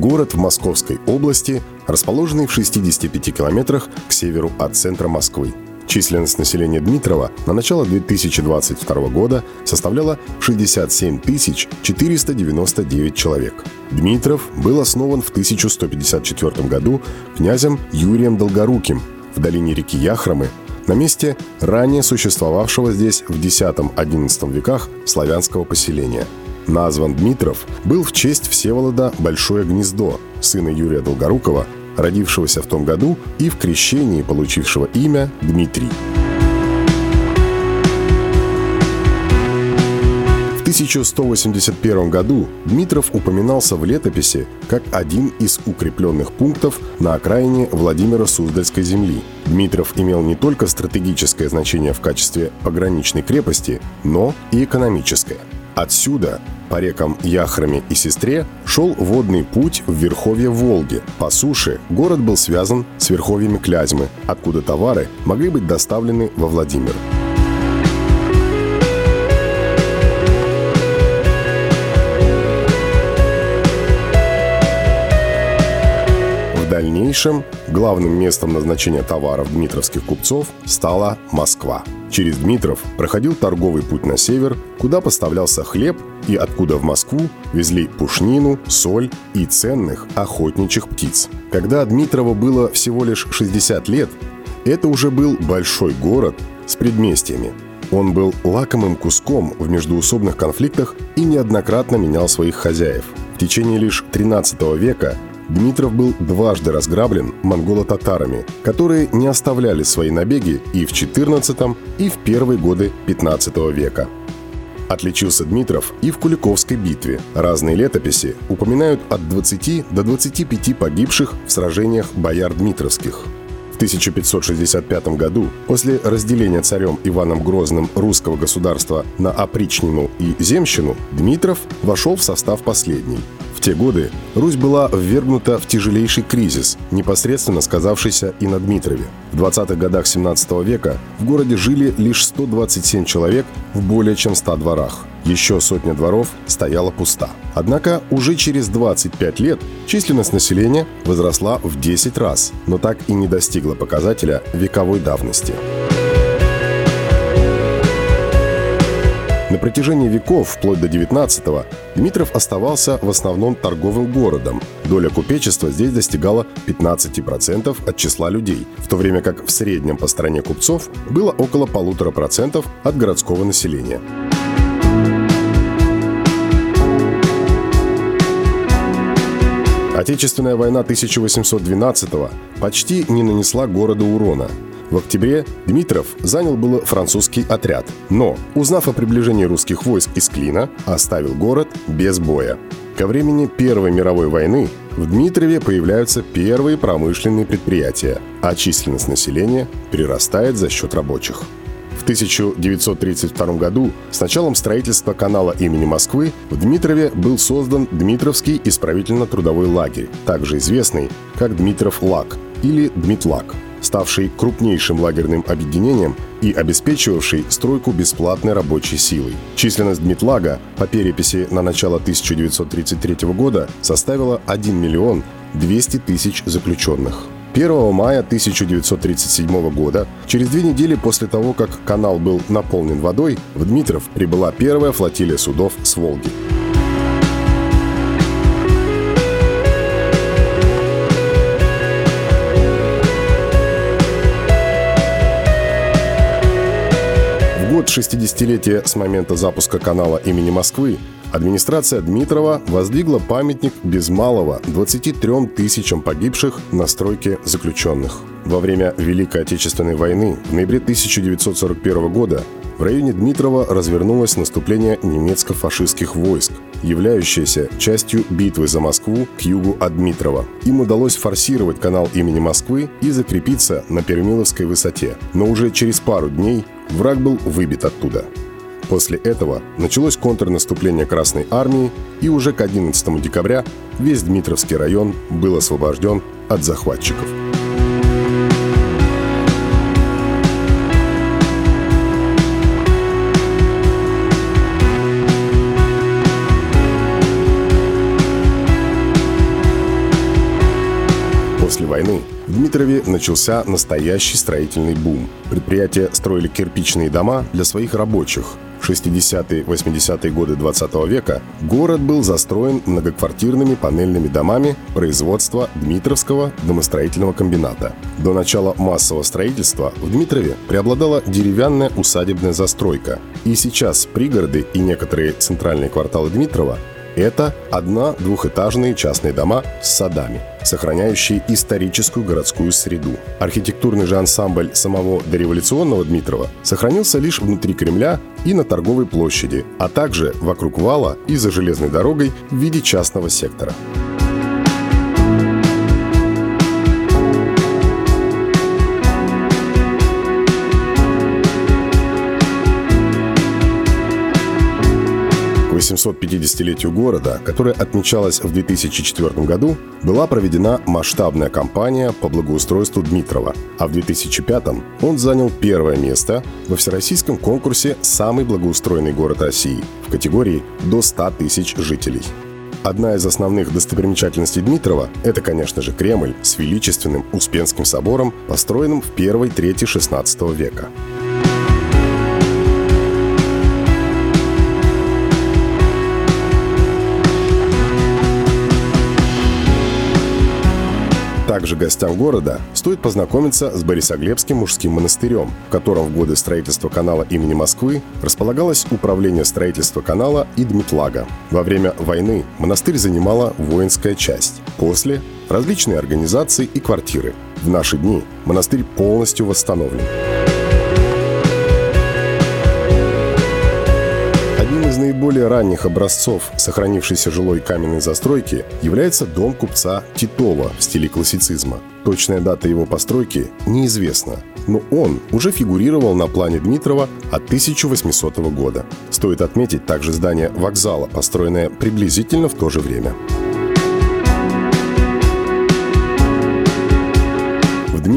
Город в Московской области, расположенный в 65 километрах к северу от центра Москвы. Численность населения Дмитрова на начало 2022 года составляла 67 499 человек. Дмитров был основан в 1154 году князем Юрием Долгоруким в долине реки Яхромы на месте ранее существовавшего здесь в X-XI веках славянского поселения – назван Дмитров, был в честь Всеволода Большое Гнездо, сына Юрия Долгорукова, родившегося в том году и в крещении получившего имя Дмитрий. В 1181 году Дмитров упоминался в летописи как один из укрепленных пунктов на окраине Владимира Суздальской земли. Дмитров имел не только стратегическое значение в качестве пограничной крепости, но и экономическое – Отсюда, по рекам Яхраме и Сестре, шел водный путь в верховье Волги. По суше город был связан с верховьями Клязьмы, откуда товары могли быть доставлены во Владимир. В дальнейшем главным местом назначения товаров дмитровских купцов стала Москва. Через Дмитров проходил торговый путь на север, куда поставлялся хлеб и откуда в Москву везли пушнину, соль и ценных охотничьих птиц. Когда Дмитрову было всего лишь 60 лет, это уже был большой город с предместьями. Он был лакомым куском в междуусобных конфликтах и неоднократно менял своих хозяев. В течение лишь 13 века Дмитров был дважды разграблен монголо-татарами, которые не оставляли свои набеги и в XIV, и в первые годы XV века. Отличился Дмитров и в Куликовской битве. Разные летописи упоминают от 20 до 25 погибших в сражениях бояр Дмитровских. В 1565 году, после разделения царем Иваном Грозным русского государства на опричнину и земщину, Дмитров вошел в состав последней. В те годы Русь была ввергнута в тяжелейший кризис, непосредственно сказавшийся и на Дмитрове. В 20-х годах 17 века в городе жили лишь 127 человек в более чем 100 дворах. Еще сотня дворов стояла пуста. Однако уже через 25 лет численность населения возросла в 10 раз, но так и не достигла показателя вековой давности. На протяжении веков, вплоть до 19-го, Дмитров оставался в основном торговым городом. Доля купечества здесь достигала 15% от числа людей, в то время как в среднем по стране купцов было около полутора процентов от городского населения. Отечественная война 1812-го почти не нанесла городу урона. В октябре Дмитров занял было французский отряд, но, узнав о приближении русских войск из Клина, оставил город без боя. Ко времени Первой мировой войны в Дмитрове появляются первые промышленные предприятия, а численность населения прирастает за счет рабочих. В 1932 году с началом строительства канала имени Москвы в Дмитрове был создан Дмитровский исправительно-трудовой лагерь, также известный как Дмитров лаг или Дмитлаг – ставший крупнейшим лагерным объединением и обеспечивавший стройку бесплатной рабочей силой. Численность Дмитлага по переписи на начало 1933 года составила 1 миллион 200 тысяч заключенных. 1 мая 1937 года, через две недели после того, как канал был наполнен водой, в Дмитров прибыла первая флотилия судов с Волги. 60-летия с момента запуска канала имени Москвы администрация Дмитрова воздвигла памятник без малого 23 тысячам погибших на стройке заключенных. Во время Великой Отечественной войны в ноябре 1941 года В районе Дмитрова развернулось наступление немецко-фашистских войск, являющееся частью битвы за Москву к югу от Дмитрова. Им удалось форсировать канал имени Москвы и закрепиться на Пермиловской высоте. Но уже через пару дней враг был выбит оттуда. После этого началось контрнаступление Красной Армии, и уже к 11 декабря весь Дмитровский район был освобожден от захватчиков. После войны Дмитрове начался настоящий строительный бум. Предприятия строили кирпичные дома для своих рабочих. В 60-80-е годы 20 века город был застроен многоквартирными панельными домами производства Дмитровского домостроительного комбината. До начала массового строительства в Дмитрове преобладала деревянная усадебная застройка. И сейчас пригороды и некоторые центральные кварталы Дмитрова это одна-двухэтажные частные дома с садами, сохраняющие историческую городскую среду. Архитектурный же ансамбль самого дореволюционного Дмитрова сохранился лишь внутри Кремля и на торговой площади, а также вокруг вала и за железной дорогой в виде частного сектора. 850-летию города, которая отмечалась в 2004 году, была проведена масштабная кампания по благоустройству Дмитрова, а в 2005 он занял первое место во всероссийском конкурсе «Самый благоустроенный город России» в категории до 100 тысяч жителей. Одна из основных достопримечательностей Дмитрова – это, конечно же, Кремль с величественным Успенским собором, построенным в первой трети XVI века. Также гостям города стоит познакомиться с Борисоглебским мужским монастырем, в котором в годы строительства канала имени Москвы располагалось управление строительства канала и Дмитлага. Во время войны монастырь занимала воинская часть. После – различные организации и квартиры. В наши дни монастырь полностью восстановлен. Наиболее ранних образцов сохранившейся жилой каменной застройки является дом купца Титова в стиле классицизма. Точная дата его постройки неизвестна, но он уже фигурировал на плане Дмитрова от 1800 года. Стоит отметить также здание вокзала, построенное приблизительно в то же время.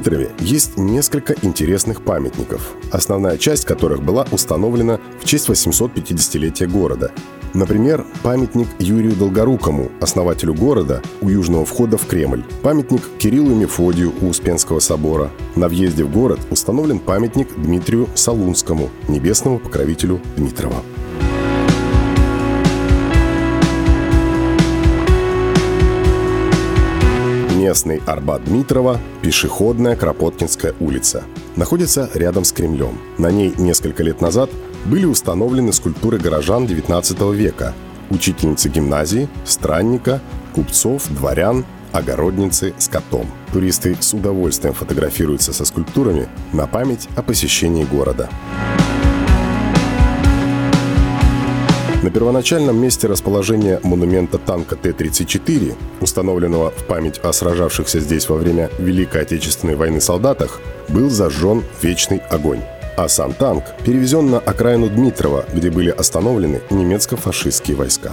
Дмитрове есть несколько интересных памятников, основная часть которых была установлена в честь 850-летия города. Например, памятник Юрию Долгорукому, основателю города, у южного входа в Кремль. Памятник Кириллу Мефодию у Успенского собора. На въезде в город установлен памятник Дмитрию Салунскому, небесному покровителю Дмитрова. Местный Арбат Дмитрова, пешеходная Кропоткинская улица. Находится рядом с Кремлем. На ней несколько лет назад были установлены скульптуры горожан XIX века, учительницы гимназии, странника, купцов, дворян, огородницы с котом. Туристы с удовольствием фотографируются со скульптурами на память о посещении города. На первоначальном месте расположения монумента танка Т-34, установленного в память о сражавшихся здесь во время Великой Отечественной войны солдатах, был зажжен вечный огонь. А сам танк перевезен на окраину Дмитрова, где были остановлены немецко-фашистские войска.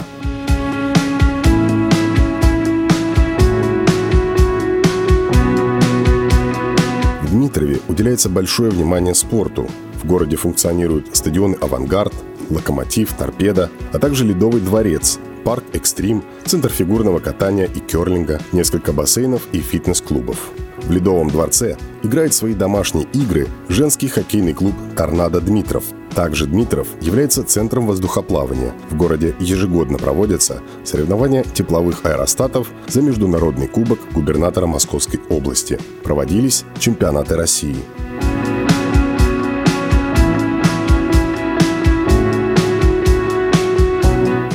В Дмитрове уделяется большое внимание спорту. В городе функционируют стадионы «Авангард», локомотив, торпеда, а также ледовый дворец, парк «Экстрим», центр фигурного катания и керлинга, несколько бассейнов и фитнес-клубов. В Ледовом дворце играет свои домашние игры женский хоккейный клуб «Торнадо Дмитров». Также Дмитров является центром воздухоплавания. В городе ежегодно проводятся соревнования тепловых аэростатов за международный кубок губернатора Московской области. Проводились чемпионаты России.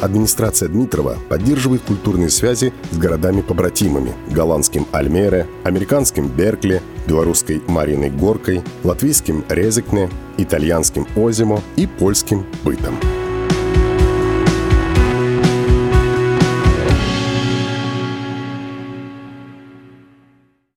Администрация Дмитрова поддерживает культурные связи с городами-побратимами – голландским Альмере, американским Беркли, белорусской Мариной Горкой, латвийским Резекне, итальянским Озимо и польским Бытом.